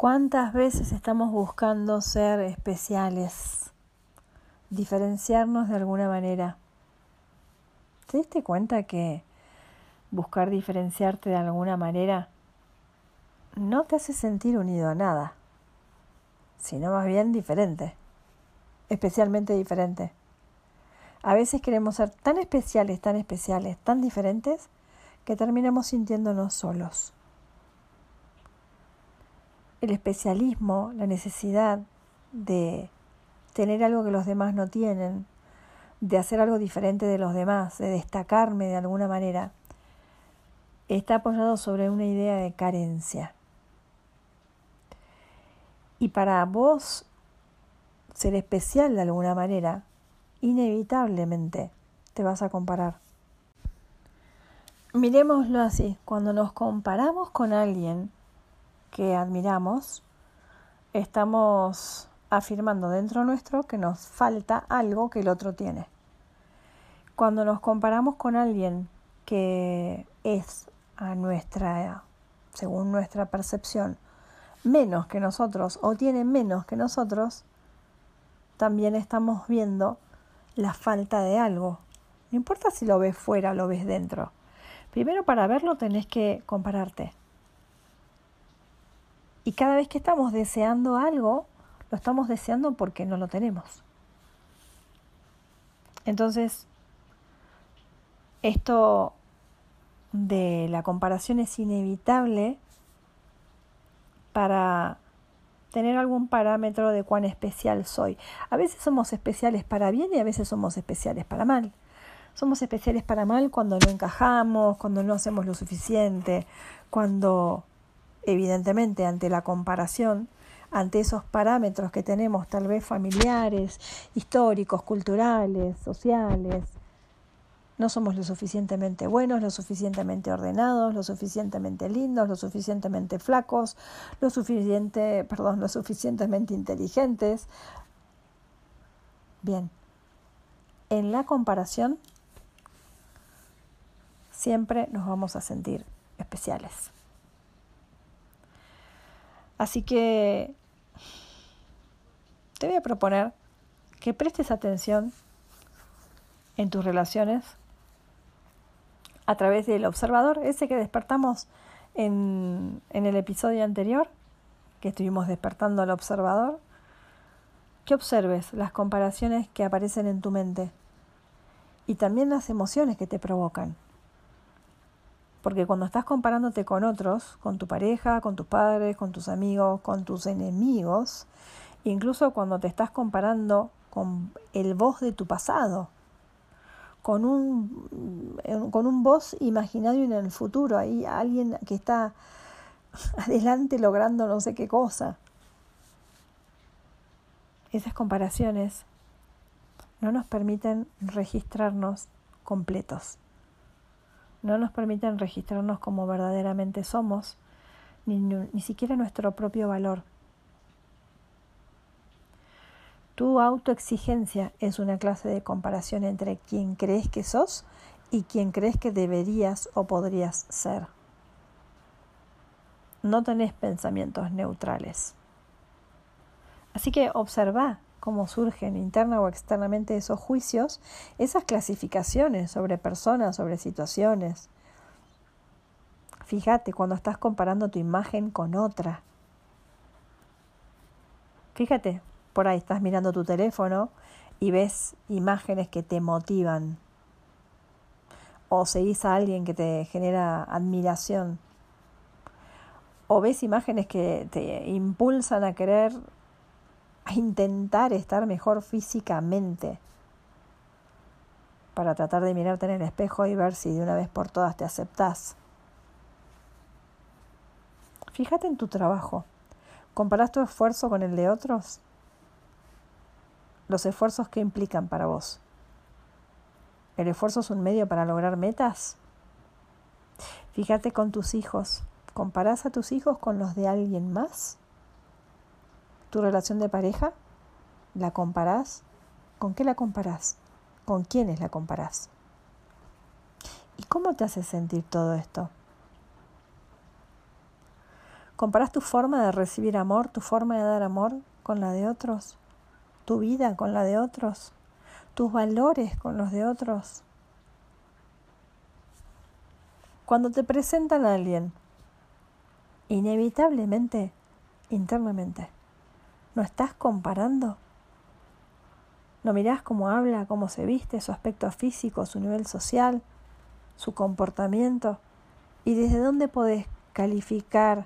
¿Cuántas veces estamos buscando ser especiales? Diferenciarnos de alguna manera. ¿Te diste cuenta que buscar diferenciarte de alguna manera no te hace sentir unido a nada, sino más bien diferente, especialmente diferente? A veces queremos ser tan especiales, tan especiales, tan diferentes, que terminamos sintiéndonos solos el especialismo, la necesidad de tener algo que los demás no tienen, de hacer algo diferente de los demás, de destacarme de alguna manera, está apoyado sobre una idea de carencia. Y para vos ser especial de alguna manera, inevitablemente te vas a comparar. Miremoslo así, cuando nos comparamos con alguien, que admiramos, estamos afirmando dentro nuestro que nos falta algo que el otro tiene. Cuando nos comparamos con alguien que es a nuestra, según nuestra percepción, menos que nosotros o tiene menos que nosotros, también estamos viendo la falta de algo. No importa si lo ves fuera o lo ves dentro. Primero para verlo tenés que compararte. Y cada vez que estamos deseando algo, lo estamos deseando porque no lo tenemos. Entonces, esto de la comparación es inevitable para tener algún parámetro de cuán especial soy. A veces somos especiales para bien y a veces somos especiales para mal. Somos especiales para mal cuando no encajamos, cuando no hacemos lo suficiente, cuando evidentemente ante la comparación, ante esos parámetros que tenemos tal vez familiares, históricos, culturales, sociales, no somos lo suficientemente buenos, lo suficientemente ordenados, lo suficientemente lindos, lo suficientemente flacos, lo suficiente, perdón, lo suficientemente inteligentes. Bien. En la comparación siempre nos vamos a sentir especiales. Así que te voy a proponer que prestes atención en tus relaciones a través del observador, ese que despertamos en, en el episodio anterior, que estuvimos despertando al observador, que observes las comparaciones que aparecen en tu mente y también las emociones que te provocan. Porque cuando estás comparándote con otros, con tu pareja, con tus padres, con tus amigos, con tus enemigos, incluso cuando te estás comparando con el vos de tu pasado, con un, con un vos imaginario en el futuro, ahí alguien que está adelante logrando no sé qué cosa. Esas comparaciones no nos permiten registrarnos completos no nos permiten registrarnos como verdaderamente somos, ni, ni siquiera nuestro propio valor. Tu autoexigencia es una clase de comparación entre quien crees que sos y quien crees que deberías o podrías ser. No tenés pensamientos neutrales. Así que observa cómo surgen interna o externamente esos juicios, esas clasificaciones sobre personas, sobre situaciones. Fíjate cuando estás comparando tu imagen con otra. Fíjate, por ahí estás mirando tu teléfono y ves imágenes que te motivan. O seguís a alguien que te genera admiración. O ves imágenes que te impulsan a querer a intentar estar mejor físicamente para tratar de mirarte en el espejo y ver si de una vez por todas te aceptás. Fíjate en tu trabajo. ¿Comparás tu esfuerzo con el de otros? Los esfuerzos que implican para vos. ¿El esfuerzo es un medio para lograr metas? Fíjate con tus hijos. ¿Comparás a tus hijos con los de alguien más? ¿Tu relación de pareja? ¿La comparás? ¿Con qué la comparás? ¿Con quiénes la comparás? ¿Y cómo te hace sentir todo esto? ¿Comparás tu forma de recibir amor, tu forma de dar amor con la de otros? ¿Tu vida con la de otros? ¿Tus valores con los de otros? Cuando te presentan a alguien, inevitablemente, internamente, ¿no estás comparando? ¿No mirás cómo habla, cómo se viste, su aspecto físico, su nivel social, su comportamiento? ¿Y desde dónde podés calificar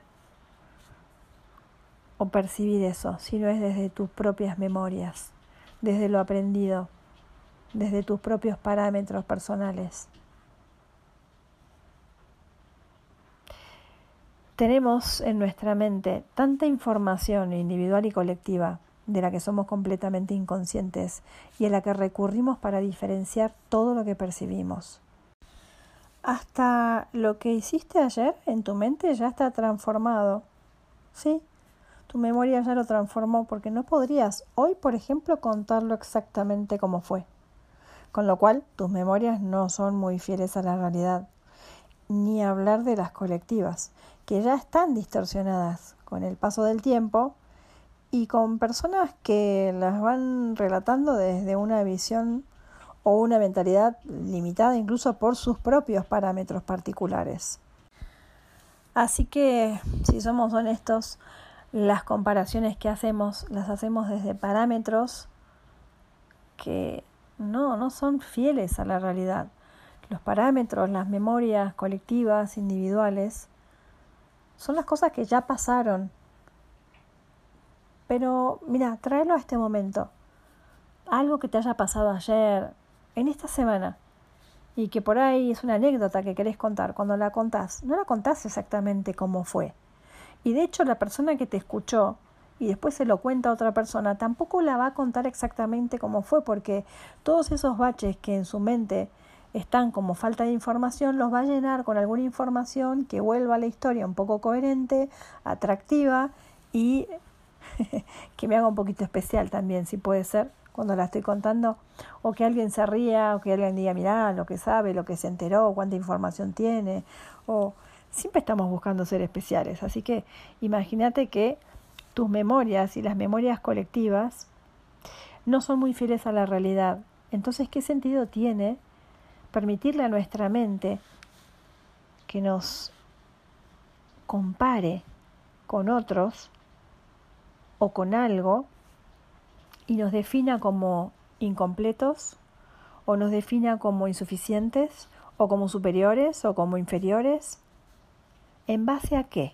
o percibir eso, si no es desde tus propias memorias, desde lo aprendido, desde tus propios parámetros personales. Tenemos en nuestra mente tanta información individual y colectiva de la que somos completamente inconscientes y a la que recurrimos para diferenciar todo lo que percibimos. Hasta lo que hiciste ayer en tu mente ya está transformado. ¿Sí? Tu memoria ya lo transformó porque no podrías hoy, por ejemplo, contarlo exactamente como fue. Con lo cual, tus memorias no son muy fieles a la realidad. Ni hablar de las colectivas, que ya están distorsionadas con el paso del tiempo y con personas que las van relatando desde una visión o una mentalidad limitada incluso por sus propios parámetros particulares. Así que, si somos honestos, las comparaciones que hacemos las hacemos desde parámetros que no, no son fieles a la realidad. Los parámetros, las memorias colectivas, individuales, son las cosas que ya pasaron. Pero mira, tráelo a este momento. Algo que te haya pasado ayer, en esta semana, y que por ahí es una anécdota que querés contar. Cuando la contás, no la contás exactamente como fue y de hecho la persona que te escuchó y después se lo cuenta a otra persona, tampoco la va a contar exactamente cómo fue, porque todos esos baches que en su mente están como falta de información, los va a llenar con alguna información que vuelva a la historia un poco coherente, atractiva y que me haga un poquito especial también, si puede ser, cuando la estoy contando, o que alguien se ría, o que alguien diga, mirá, lo que sabe, lo que se enteró, cuánta información tiene, o siempre estamos buscando ser especiales. Así que imagínate que tus memorias y las memorias colectivas no son muy fieles a la realidad. Entonces, ¿qué sentido tiene permitirle a nuestra mente que nos compare con otros o con algo y nos defina como incompletos o nos defina como insuficientes o como superiores o como inferiores ¿En base a qué?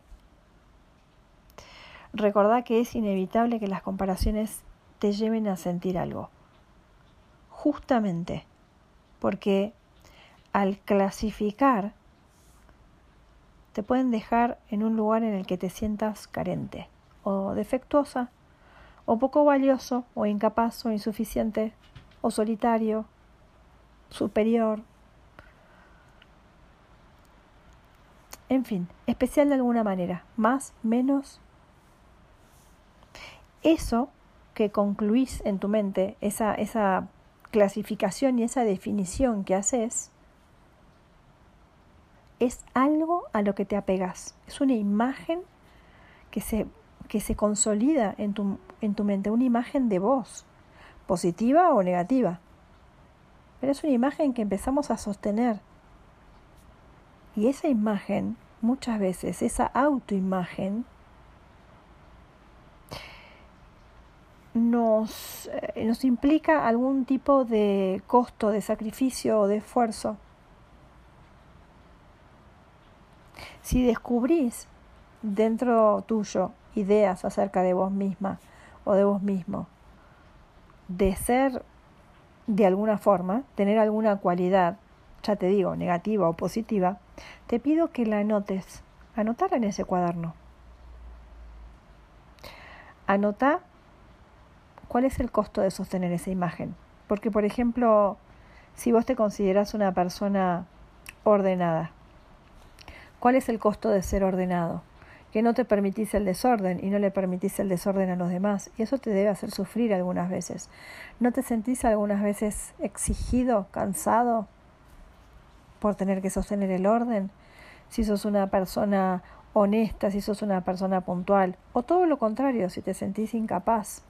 Recordá que es inevitable que las comparaciones te lleven a sentir algo. Justamente porque al clasificar te pueden dejar en un lugar en el que te sientas carente o defectuosa o poco valioso o incapaz o insuficiente o solitario, superior, En fin, especial de alguna manera, más, menos. Eso que concluís en tu mente, esa, esa clasificación y esa definición que haces, es algo a lo que te apegas. Es una imagen que se, que se consolida en tu, en tu mente, una imagen de vos, positiva o negativa. Pero es una imagen que empezamos a sostener y esa imagen, muchas veces, esa autoimagen, nos, eh, nos implica algún tipo de costo, de sacrificio o de esfuerzo. Si descubrís dentro tuyo ideas acerca de vos misma o de vos mismo, de ser de alguna forma, tener alguna cualidad, ya te digo, negativa o positiva, te pido que la anotes, anotarla en ese cuaderno. Anota cuál es el costo de sostener esa imagen. Porque, por ejemplo, si vos te consideras una persona ordenada, ¿cuál es el costo de ser ordenado? Que no te permitís el desorden y no le permitís el desorden a los demás. Y eso te debe hacer sufrir algunas veces. ¿No te sentís algunas veces exigido, cansado, por tener que sostener el orden, si sos una persona honesta si sos una persona puntual, o todo lo contrario si te sentís incapaz,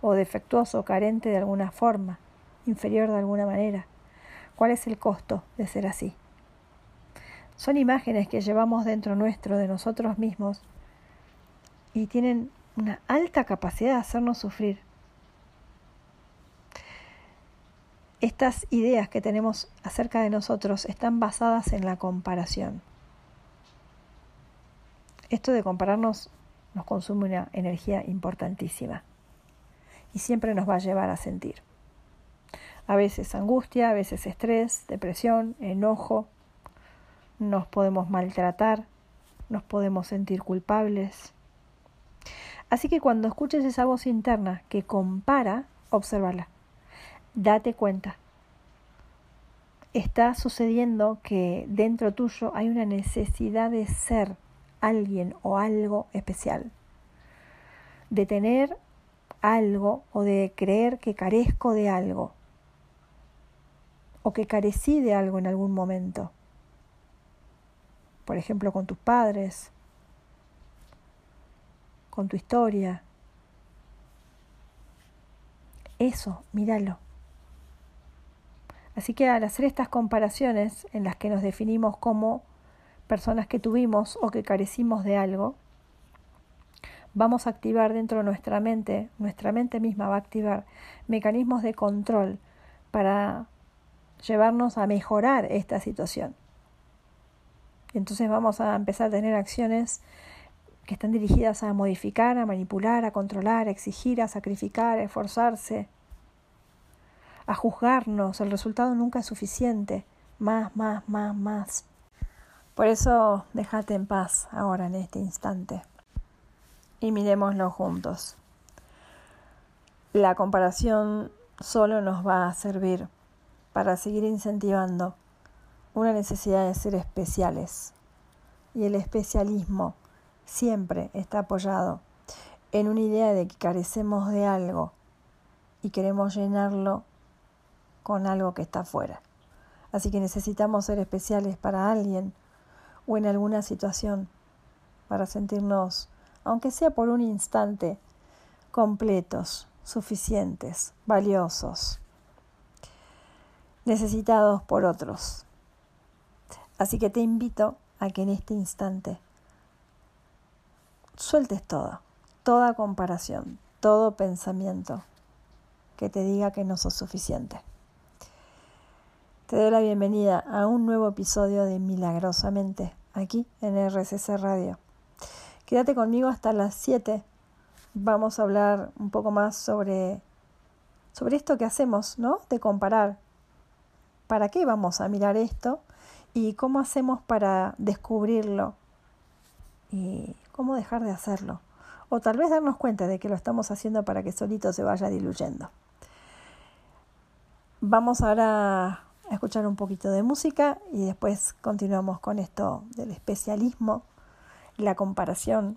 o defectuoso, carente de alguna forma, inferior de alguna manera. ¿Cuál es el costo de ser así? Son imágenes que llevamos dentro nuestro de nosotros mismos y tienen una alta capacidad de hacernos sufrir. Estas ideas que tenemos acerca de nosotros están basadas en la comparación. Esto de compararnos nos consume una energía importantísima y siempre nos va a llevar a sentir. A veces angustia, a veces estrés, depresión, enojo. Nos podemos maltratar, nos podemos sentir culpables. Así que cuando escuches esa voz interna que compara, obsérvala. Date cuenta. Está sucediendo que dentro tuyo hay una necesidad de ser alguien o algo especial. De tener algo o de creer que carezco de algo o que carecí de algo en algún momento. Por ejemplo, con tus padres, con tu historia. Eso, míralo. Así que al hacer estas comparaciones en las que nos definimos como personas que tuvimos o que carecimos de algo, vamos a activar dentro de nuestra mente, nuestra mente misma va a activar mecanismos de control para llevarnos a mejorar esta situación. Entonces vamos a empezar a tener acciones que están dirigidas a modificar, a manipular, a controlar, a exigir, a sacrificar, a esforzarse, a juzgarnos. El resultado nunca es suficiente. Más, más, más, más. Por eso déjate en paz ahora en este instante y miremoslo juntos. La comparación solo nos va a servir para seguir incentivando una necesidad de ser especiales. Y el especialismo siempre está apoyado en una idea de que carecemos de algo y queremos llenarlo con algo que está afuera. Así que necesitamos ser especiales para alguien o en alguna situación para sentirnos, aunque sea por un instante, completos, suficientes, valiosos, necesitados por otros. Así que te invito a que en este instante sueltes todo, toda comparación, todo pensamiento que te diga que no sos suficiente. Te doy la bienvenida a un nuevo episodio de Milagrosamente aquí en RCC Radio. Quédate conmigo hasta las 7. Vamos a hablar un poco más sobre, sobre esto que hacemos, ¿no? De comparar. ¿Para qué vamos a mirar esto? ¿Y cómo hacemos para descubrirlo? ¿Y cómo dejar de hacerlo? O tal vez darnos cuenta de que lo estamos haciendo para que solito se vaya diluyendo. Vamos ahora a escuchar un poquito de música y después continuamos con esto del especialismo, la comparación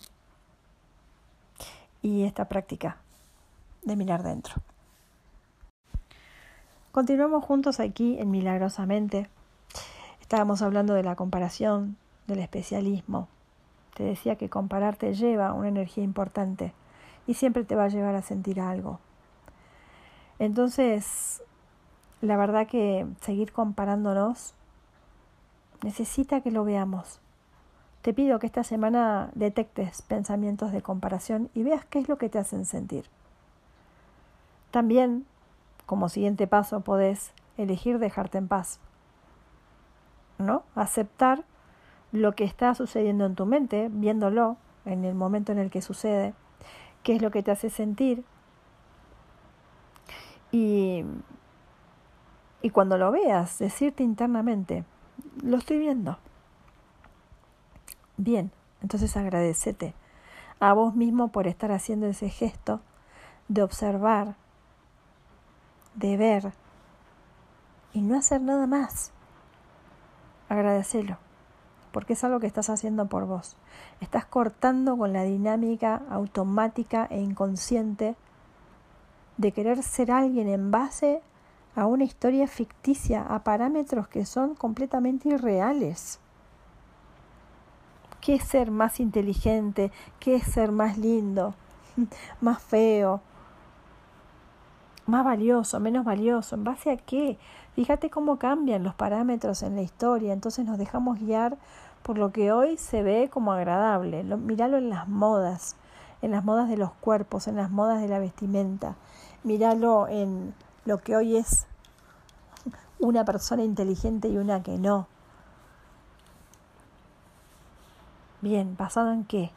y esta práctica de mirar dentro. Continuamos juntos aquí en Milagrosamente. Estábamos hablando de la comparación, del especialismo. Te decía que comparar te lleva una energía importante y siempre te va a llevar a sentir algo. Entonces, la verdad que seguir comparándonos necesita que lo veamos. Te pido que esta semana detectes pensamientos de comparación y veas qué es lo que te hacen sentir. También, como siguiente paso, podés elegir dejarte en paz. ¿No? Aceptar lo que está sucediendo en tu mente, viéndolo en el momento en el que sucede, qué es lo que te hace sentir y y cuando lo veas, decirte internamente, lo estoy viendo. Bien, entonces agradecete a vos mismo por estar haciendo ese gesto de observar, de ver y no hacer nada más. Agradecelo, porque es algo que estás haciendo por vos. Estás cortando con la dinámica automática e inconsciente de querer ser alguien en base a una historia ficticia, a parámetros que son completamente irreales. qué es ser más inteligente, qué es ser más lindo, más feo, más valioso, menos valioso, ¿en base a qué? Fíjate cómo cambian los parámetros en la historia, entonces nos dejamos guiar por lo que hoy se ve como agradable. míralo en las modas, en las modas de los cuerpos, en las modas de la vestimenta. Míralo en lo que hoy es una persona inteligente y una que no. Bien, ¿basado en qué?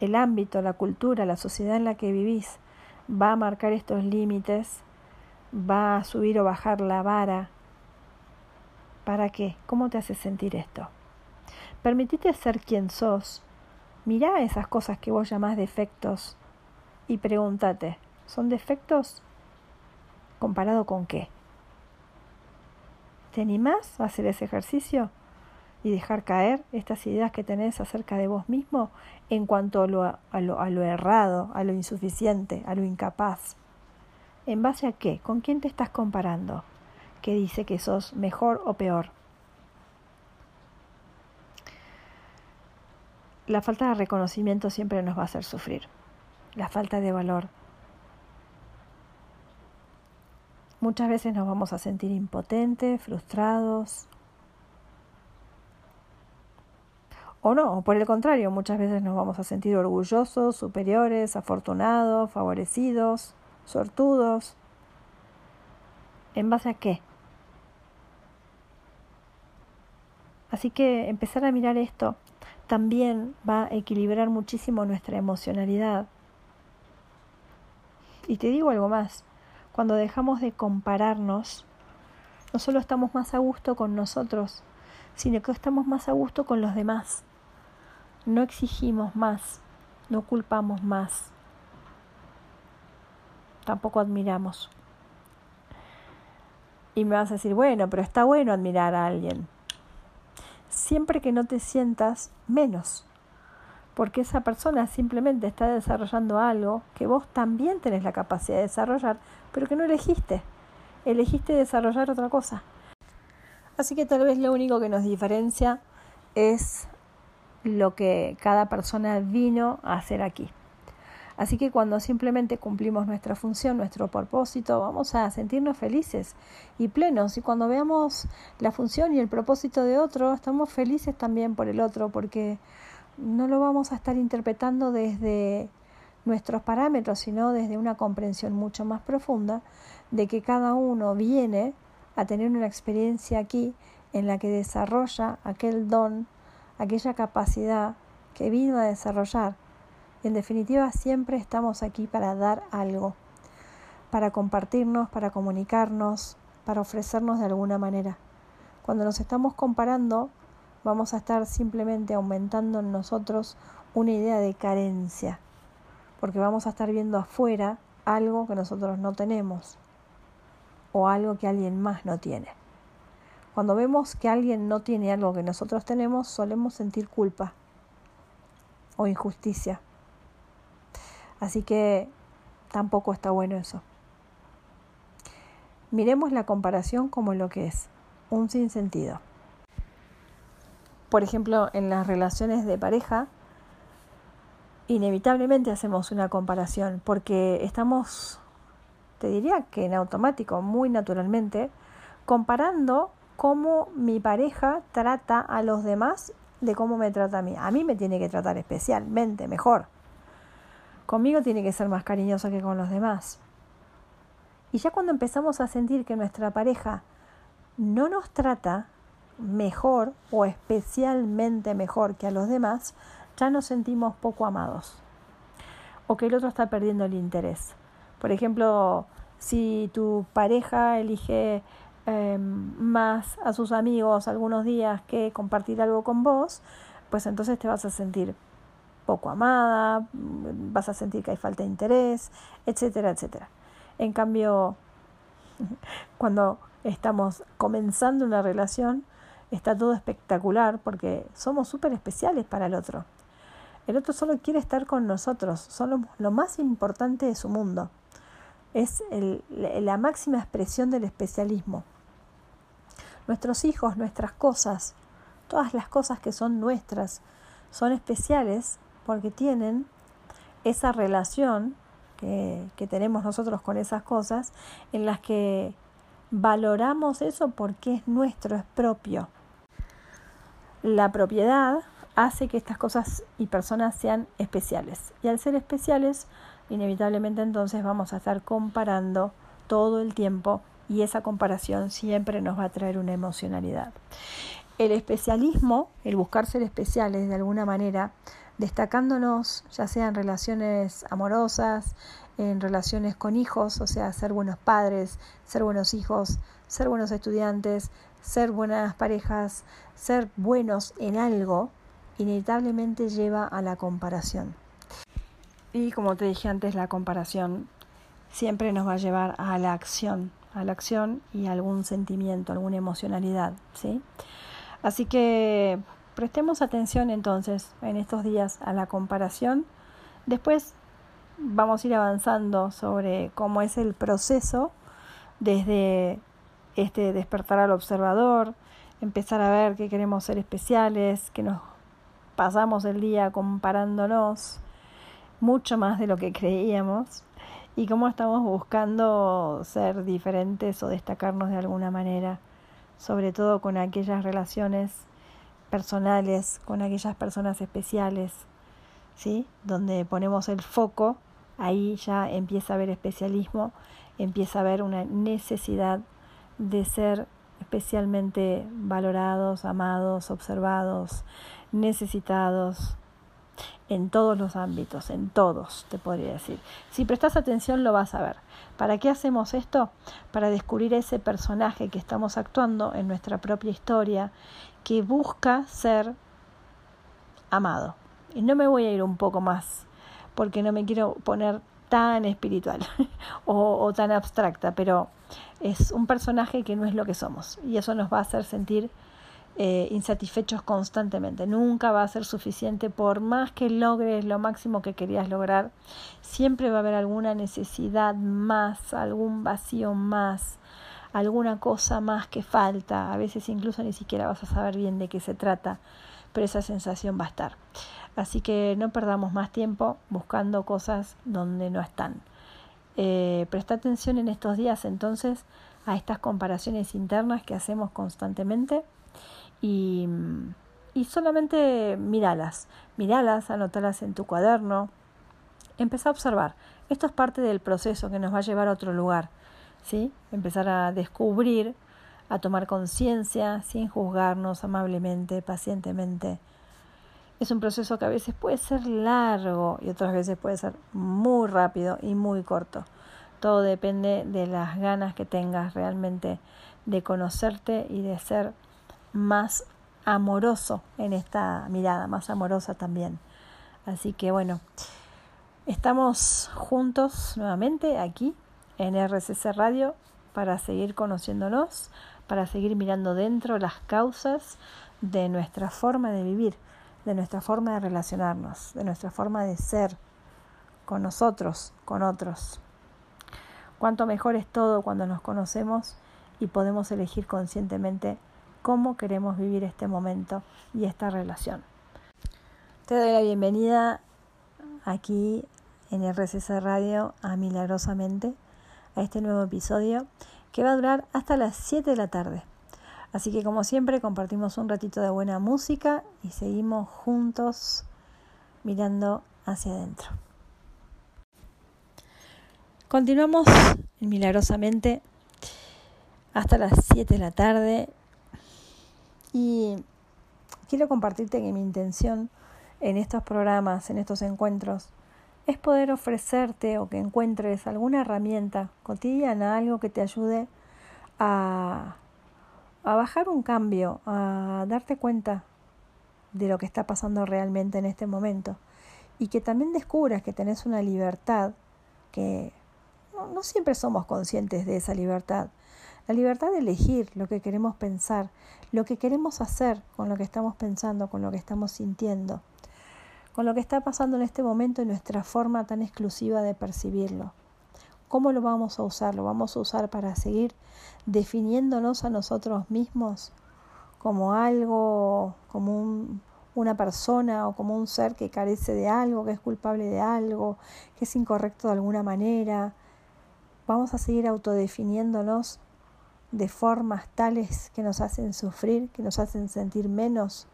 El ámbito, la cultura, la sociedad en la que vivís va a marcar estos límites, va a subir o bajar la vara ¿Para qué? ¿Cómo te hace sentir esto? Permitite ser quien sos. Mirá esas cosas que vos llamás defectos y pregúntate, ¿son defectos comparado con qué? ¿Te animás a hacer ese ejercicio y dejar caer estas ideas que tenés acerca de vos mismo en cuanto a lo, a lo, errado, a lo insuficiente, a lo incapaz? ¿En base a qué? ¿Con quién te estás comparando? que dice que sos mejor o peor. La falta de reconocimiento siempre nos va a hacer sufrir. La falta de valor. Muchas veces nos vamos a sentir impotentes, frustrados. O no, por el contrario, muchas veces nos vamos a sentir orgullosos, superiores, afortunados, favorecidos, sortudos. ¿En base a qué? Así que empezar a mirar esto también va a equilibrar muchísimo nuestra emocionalidad. Y te digo algo más, cuando dejamos de compararnos, no solo estamos más a gusto con nosotros, sino que estamos más a gusto con los demás. No exigimos más, no culpamos más, tampoco admiramos. Y me vas a decir, bueno, pero está bueno admirar a alguien siempre que no te sientas menos, porque esa persona simplemente está desarrollando algo que vos también tenés la capacidad de desarrollar, pero que no elegiste, elegiste desarrollar otra cosa. Así que tal vez lo único que nos diferencia es lo que cada persona vino a hacer aquí. Así que cuando simplemente cumplimos nuestra función, nuestro propósito, vamos a sentirnos felices y plenos. Y cuando veamos la función y el propósito de otro, estamos felices también por el otro, porque no lo vamos a estar interpretando desde nuestros parámetros, sino desde una comprensión mucho más profunda de que cada uno viene a tener una experiencia aquí en la que desarrolla aquel don, aquella capacidad que vino a desarrollar en definitiva, siempre estamos aquí para dar algo, para compartirnos, para comunicarnos, para ofrecernos de alguna manera. Cuando nos estamos comparando, vamos a estar simplemente aumentando en nosotros una idea de carencia, porque vamos a estar viendo afuera algo que nosotros no tenemos o algo que alguien más no tiene. Cuando vemos que alguien no tiene algo que nosotros tenemos, solemos sentir culpa o injusticia. Así que tampoco está bueno eso. Miremos la comparación como lo que es, un sinsentido. Por ejemplo, en las relaciones de pareja, inevitablemente hacemos una comparación porque estamos, te diría que en automático, muy naturalmente, comparando cómo mi pareja trata a los demás de cómo me trata a mí. A mí me tiene que tratar especialmente mejor. Conmigo tiene que ser más cariñosa que con los demás. Y ya cuando empezamos a sentir que nuestra pareja no nos trata mejor o especialmente mejor que a los demás, ya nos sentimos poco amados. O que el otro está perdiendo el interés. Por ejemplo, si tu pareja elige em, más a sus amigos algunos días que compartir algo con vos, pues entonces te vas a sentir poco amada, vas a sentir que hay falta de interés, etcétera, etcétera. En cambio, cuando estamos comenzando una relación, está todo espectacular porque somos súper especiales para el otro. El otro solo quiere estar con nosotros, somos lo más importante de su mundo. Es la máxima expresión del especialismo. Nuestros hijos, nuestras cosas, todas las cosas que son nuestras son especiales porque tienen esa relación que, que tenemos nosotros con esas cosas en las que valoramos eso porque es nuestro, es propio. La propiedad hace que estas cosas y personas sean especiales. Y al ser especiales, inevitablemente entonces vamos a estar comparando todo el tiempo y esa comparación siempre nos va a traer una emocionalidad. El especialismo, el buscar ser especiales de alguna manera, destacándonos ya sea en relaciones amorosas, en relaciones con hijos, o sea, ser buenos padres, ser buenos hijos, ser buenos estudiantes, ser buenas parejas, ser buenos en algo, inevitablemente lleva a la comparación. Y como te dije antes, la comparación siempre nos va a llevar a la acción, a la acción y algún sentimiento, alguna emocionalidad, ¿sí? Así que prestemos atención entonces en estos días a la comparación. Después vamos a ir avanzando sobre cómo es el proceso desde este despertar al observador, empezar a ver que queremos ser especiales, que nos pasamos el día comparándonos mucho más de lo que creíamos y cómo estamos buscando ser diferentes o destacarnos de alguna manera, sobre todo con aquellas relaciones personales, con aquellas personas especiales, ¿sí? Donde ponemos el foco, ahí ya empieza a haber especialismo, empieza a haber una necesidad de ser especialmente valorados, amados, observados, necesitados, en todos los ámbitos, en todos, te podría decir. Si prestas atención lo vas a ver. ¿Para qué hacemos esto? Para descubrir ese personaje que estamos actuando en nuestra propia historia, que busca ser amado. Y no me voy a ir un poco más, porque no me quiero poner tan espiritual o, o tan abstracta, pero es un personaje que no es lo que somos. Y eso nos va a hacer sentir eh, insatisfechos constantemente. Nunca va a ser suficiente por más que logres lo máximo que querías lograr. Siempre va a haber alguna necesidad más, algún vacío más, alguna cosa más que falta. A veces incluso ni siquiera vas a saber bien de qué se trata, pero esa sensación va a estar. Así que no perdamos más tiempo buscando cosas donde no están. Eh, presta atención en estos días entonces a estas comparaciones internas que hacemos constantemente y, solamente miralas, miralas, anotalas en tu cuaderno, empezá a observar. Esto es parte del proceso que nos va a llevar a otro lugar, ¿sí? Empezar a descubrir, a tomar conciencia sin juzgarnos amablemente, pacientemente. Es un proceso que a veces puede ser largo y otras veces puede ser muy rápido y muy corto. Todo depende de las ganas que tengas realmente de conocerte y de ser más amoroso en esta mirada, más amorosa también. Así que bueno, estamos juntos nuevamente aquí en RCC Radio para seguir conociéndonos, para seguir mirando dentro las causas de nuestra forma de vivir, de nuestra forma de relacionarnos, de nuestra forma de ser con nosotros, con otros. Cuánto mejor es todo cuando nos conocemos y podemos elegir conscientemente cómo queremos vivir este momento y esta relación. Te doy la bienvenida aquí en RCC Radio a Milagrosamente, a este nuevo episodio que va a durar hasta las 7 de la tarde. Así que como siempre compartimos un ratito de buena música y seguimos juntos mirando hacia adentro. Continuamos milagrosamente hasta las 7 de la tarde y quiero compartirte que mi intención en estos programas, en estos encuentros, es poder ofrecerte o que encuentres alguna herramienta cotidiana, algo que te ayude a, a bajar un cambio, a darte cuenta de lo que está pasando realmente en este momento. Y que también descubras que tenés una libertad que no siempre somos conscientes de esa libertad, la libertad de elegir lo que queremos pensar, lo que queremos hacer con lo que estamos pensando, con lo que estamos sintiendo, con lo que está pasando en este momento y nuestra forma tan exclusiva de percibirlo. ¿Cómo lo vamos a usar? ¿Lo vamos a usar para seguir definiéndonos a nosotros mismos como algo, como una persona o como un ser que carece de algo, que es culpable de algo, que es incorrecto de alguna manera. Vamos a seguir autodefiniéndonos de formas tales que nos hacen sufrir, que nos hacen sentir menos.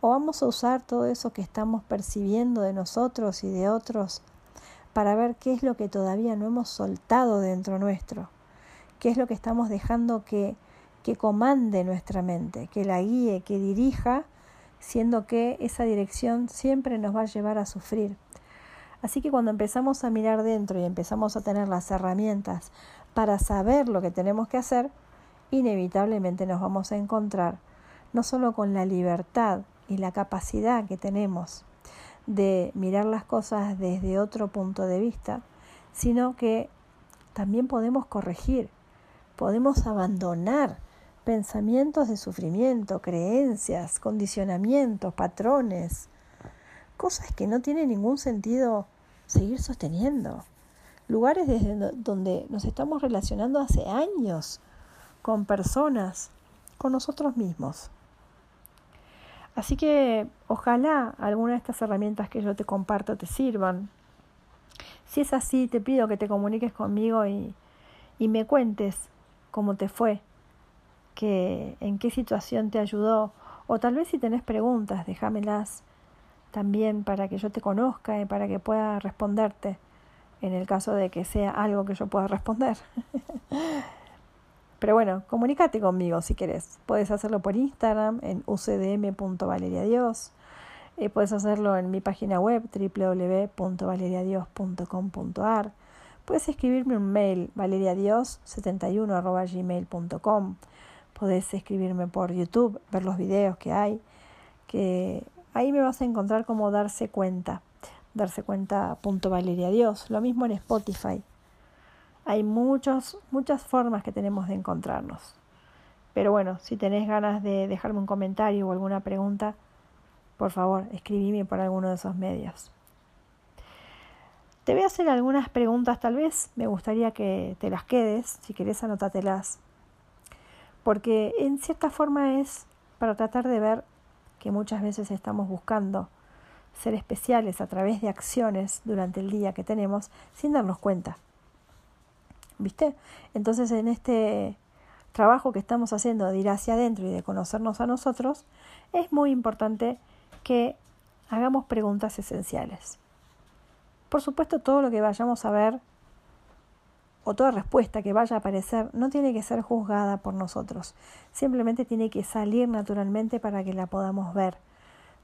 O vamos a usar todo eso que estamos percibiendo de nosotros y de otros para ver qué es lo que todavía no hemos soltado dentro nuestro, qué es lo que estamos dejando que que comande nuestra mente, que la guíe, que dirija, siendo que esa dirección siempre nos va a llevar a sufrir. Así que cuando empezamos a mirar dentro y empezamos a tener las herramientas para saber lo que tenemos que hacer, inevitablemente nos vamos a encontrar no solo con la libertad y la capacidad que tenemos de mirar las cosas desde otro punto de vista, sino que también podemos corregir, podemos abandonar pensamientos de sufrimiento, creencias, condicionamientos, patrones, cosas que no tiene ningún sentido seguir sosteniendo, lugares desde donde nos estamos relacionando hace años con personas, con nosotros mismos. Así que ojalá alguna de estas herramientas que yo te comparto te sirvan. Si es así, te pido que te comuniques conmigo y, y me cuentes cómo te fue que, en qué situación te ayudó, o tal vez si tenés preguntas, déjamelas también para que yo te conozca y para que pueda responderte en el caso de que sea algo que yo pueda responder. Pero bueno, comunícate conmigo si querés. Puedes hacerlo por Instagram en ucdm.valeriadios. Eh, puedes hacerlo en mi página web www.valeriadios.com.ar. Puedes escribirme un mail valeriadios71.gmail.com podés escribirme por YouTube, ver los videos que hay, que ahí me vas a encontrar como darse cuenta, darse cuenta punto Valeria Dios, lo mismo en Spotify. Hay muchos, muchas formas que tenemos de encontrarnos. Pero bueno, si tenés ganas de dejarme un comentario o alguna pregunta, por favor, escribime por alguno de esos medios. Te voy a hacer algunas preguntas, tal vez me gustaría que te las quedes, si querés anótatelas porque en cierta forma es para tratar de ver que muchas veces estamos buscando ser especiales a través de acciones durante el día que tenemos sin darnos cuenta. ¿Viste? Entonces en este trabajo que estamos haciendo de ir hacia adentro y de conocernos a nosotros, es muy importante que hagamos preguntas esenciales. Por supuesto, todo lo que vayamos a ver o toda respuesta que vaya a aparecer no tiene que ser juzgada por nosotros, simplemente tiene que salir naturalmente para que la podamos ver.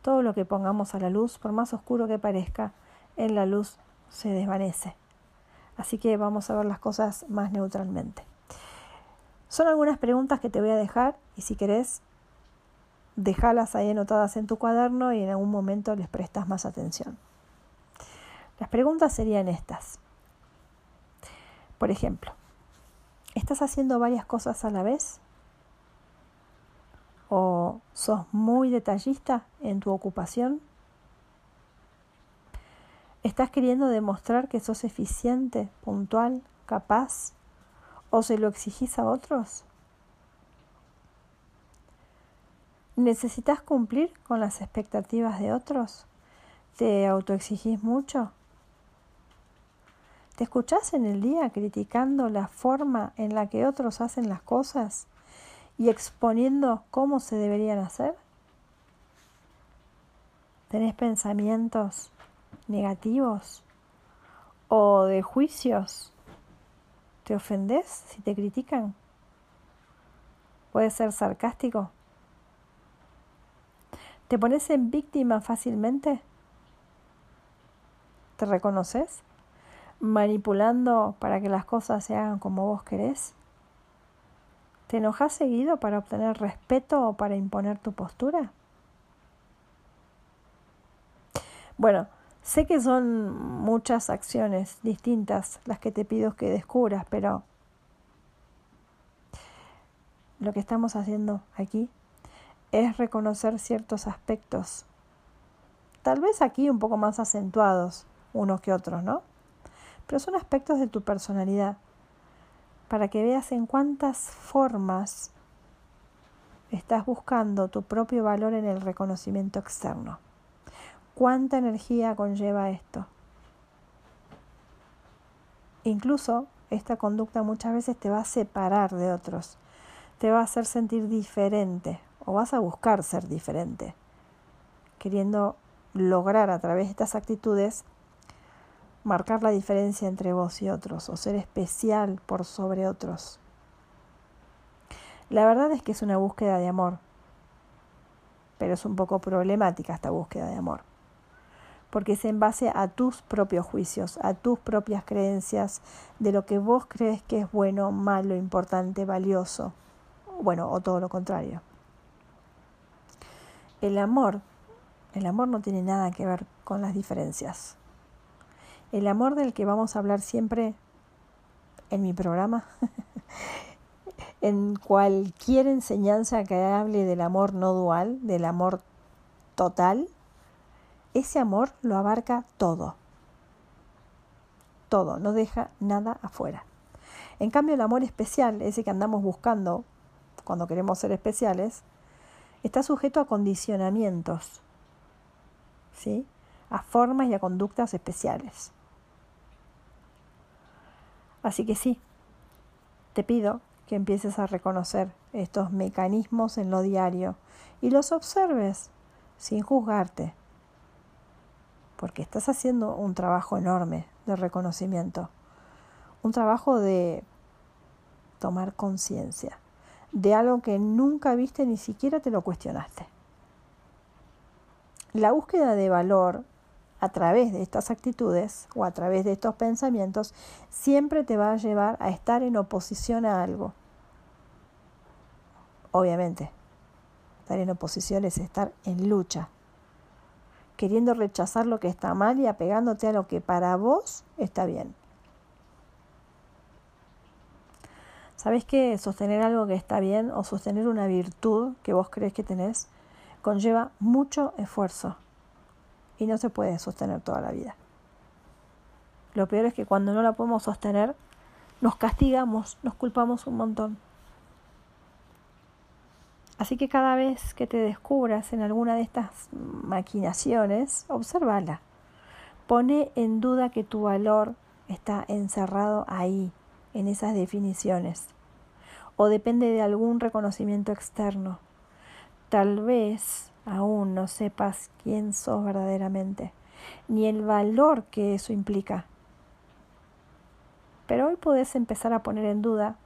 Todo lo que pongamos a la luz, por más oscuro que parezca, en la luz se desvanece. Así que vamos a ver las cosas más neutralmente. Son algunas preguntas que te voy a dejar y si querés, déjalas ahí anotadas en tu cuaderno y en algún momento les prestas más atención. Las preguntas serían estas. Por ejemplo, ¿estás haciendo varias cosas a la vez? ¿O sos muy detallista en tu ocupación? ¿Estás queriendo demostrar que sos eficiente, puntual, capaz? ¿O se lo exigís a otros? ¿Necesitas cumplir con las expectativas de otros? ¿Te autoexigís mucho? ¿Te escuchás en el día criticando la forma en la que otros hacen las cosas y exponiendo cómo se deberían hacer? ¿Tenés pensamientos negativos o de juicios? ¿Te ofendés si te critican? ¿Puedes ser sarcástico? ¿Te pones en víctima fácilmente? ¿Te reconoces? manipulando para que las cosas se hagan como vos querés? ¿Te enojas seguido para obtener respeto o para imponer tu postura? Bueno, sé que son muchas acciones distintas las que te pido que descubras, pero lo que estamos haciendo aquí es reconocer ciertos aspectos, tal vez aquí un poco más acentuados unos que otros, ¿no? pero son aspectos de tu personalidad, para que veas en cuántas formas estás buscando tu propio valor en el reconocimiento externo. ¿Cuánta energía conlleva esto? Incluso esta conducta muchas veces te va a separar de otros, te va a hacer sentir diferente o vas a buscar ser diferente, queriendo lograr a través de estas actitudes marcar la diferencia entre vos y otros o ser especial por sobre otros. La verdad es que es una búsqueda de amor, pero es un poco problemática esta búsqueda de amor, porque es en base a tus propios juicios, a tus propias creencias de lo que vos crees que es bueno, malo, importante, valioso, bueno, o todo lo contrario. El amor, el amor no tiene nada que ver con las diferencias. El amor del que vamos a hablar siempre en mi programa en cualquier enseñanza que hable del amor no dual, del amor total, ese amor lo abarca todo. Todo, no deja nada afuera. En cambio, el amor especial, ese que andamos buscando cuando queremos ser especiales, está sujeto a condicionamientos, ¿sí? a formas y a conductas especiales. Así que sí, te pido que empieces a reconocer estos mecanismos en lo diario y los observes sin juzgarte, porque estás haciendo un trabajo enorme de reconocimiento, un trabajo de tomar conciencia de algo que nunca viste ni siquiera te lo cuestionaste. La búsqueda de valor a través de estas actitudes o a través de estos pensamientos siempre te va a llevar a estar en oposición a algo. Obviamente, estar en oposición es estar en lucha, queriendo rechazar lo que está mal y apegándote a lo que para vos está bien. ¿Sabes que sostener algo que está bien o sostener una virtud que vos crees que tenés conlleva mucho esfuerzo? Y no se puede sostener toda la vida. Lo peor es que cuando no la podemos sostener, nos castigamos, nos culpamos un montón. Así que cada vez que te descubras en alguna de estas maquinaciones, obsérvala. Pone en duda que tu valor está encerrado ahí, en esas definiciones, o depende de algún reconocimiento externo. Tal vez aún no sepas quién sos verdaderamente, ni el valor que eso implica. Pero hoy podés empezar a poner en duda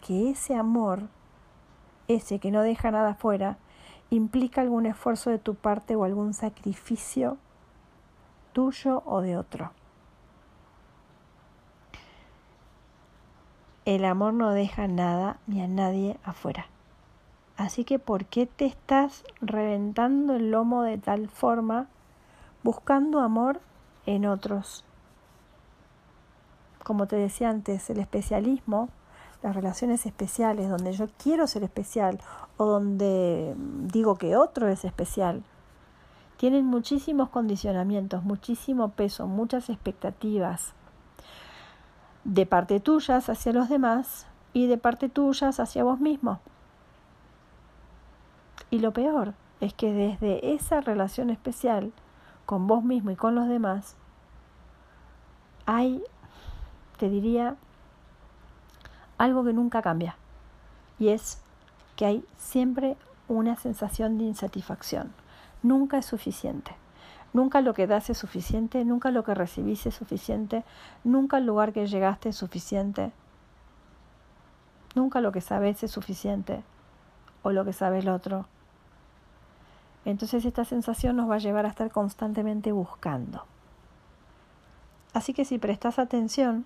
que ese amor, ese que no deja nada fuera, implica algún esfuerzo de tu parte o algún sacrificio tuyo o de otro. El amor no deja nada ni a nadie afuera. Así que ¿por qué te estás reventando el lomo de tal forma buscando amor en otros? Como te decía antes, el especialismo, las relaciones especiales, donde yo quiero ser especial o donde digo que otro es especial, tienen muchísimos condicionamientos, muchísimo peso, muchas expectativas de parte tuyas hacia los demás y de parte tuyas hacia vos mismo. Y lo peor es que desde esa relación especial con vos mismo y con los demás, hay, te diría, algo que nunca cambia. Y es que hay siempre una sensación de insatisfacción. Nunca es suficiente. Nunca lo que das es suficiente, nunca lo que recibís es suficiente, nunca el lugar que llegaste es suficiente, nunca lo que sabes es suficiente o lo que sabe el otro. Entonces esta sensación nos va a llevar a estar constantemente buscando. Así que si prestas atención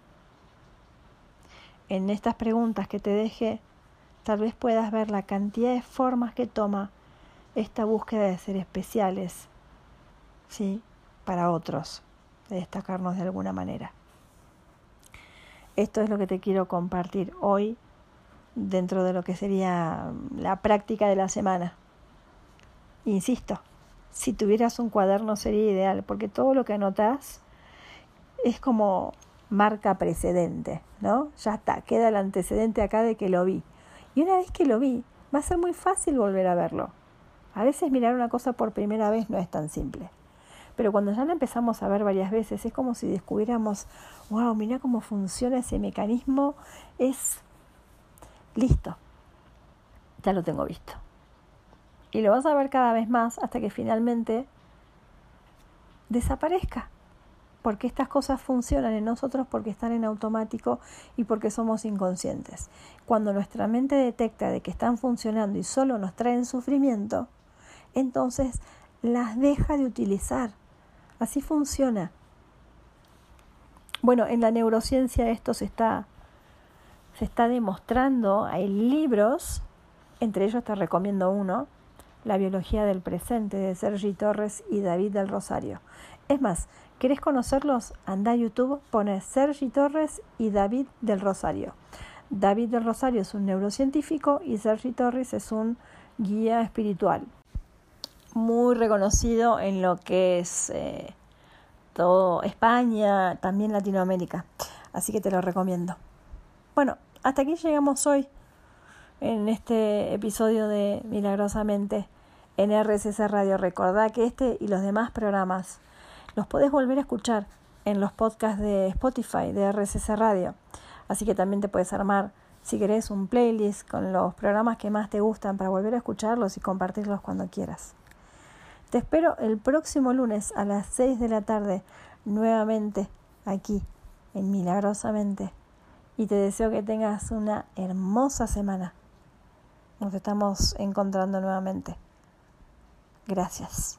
en estas preguntas que te dejé, tal vez puedas ver la cantidad de formas que toma esta búsqueda de ser especiales, ¿sí? Para otros, de destacarnos de alguna manera. Esto es lo que te quiero compartir hoy dentro de lo que sería la práctica de la semana. Insisto, si tuvieras un cuaderno sería ideal, porque todo lo que anotas es como marca precedente, ¿no? Ya está, queda el antecedente acá de que lo vi. Y una vez que lo vi, va a ser muy fácil volver a verlo. A veces mirar una cosa por primera vez no es tan simple. Pero cuando ya la empezamos a ver varias veces, es como si descubriéramos, wow, mira cómo funciona ese mecanismo, es listo, ya lo tengo visto. Y lo vas a ver cada vez más hasta que finalmente desaparezca. Porque estas cosas funcionan en nosotros porque están en automático y porque somos inconscientes. Cuando nuestra mente detecta de que están funcionando y solo nos traen sufrimiento, entonces las deja de utilizar. Así funciona. Bueno, en la neurociencia esto se está, se está demostrando. Hay libros, entre ellos te recomiendo uno, La biología del presente, de Sergi Torres y David del Rosario. Es más, ¿querés conocerlos? Anda a YouTube, pone Sergi Torres y David del Rosario. David del Rosario es un neurocientífico y Sergi Torres es un guía espiritual muy reconocido en lo que es eh, todo España, también Latinoamérica. Así que te lo recomiendo. Bueno, hasta aquí llegamos hoy en este episodio de Milagrosamente en RSS Radio. Recordá que este y los demás programas los podés volver a escuchar en los podcasts de Spotify de RSS Radio. Así que también te puedes armar, si querés, un playlist con los programas que más te gustan para volver a escucharlos y compartirlos cuando quieras. Te espero el próximo lunes a las 6 de la tarde nuevamente aquí en Milagrosamente y te deseo que tengas una hermosa semana. Nos estamos encontrando nuevamente. Gracias.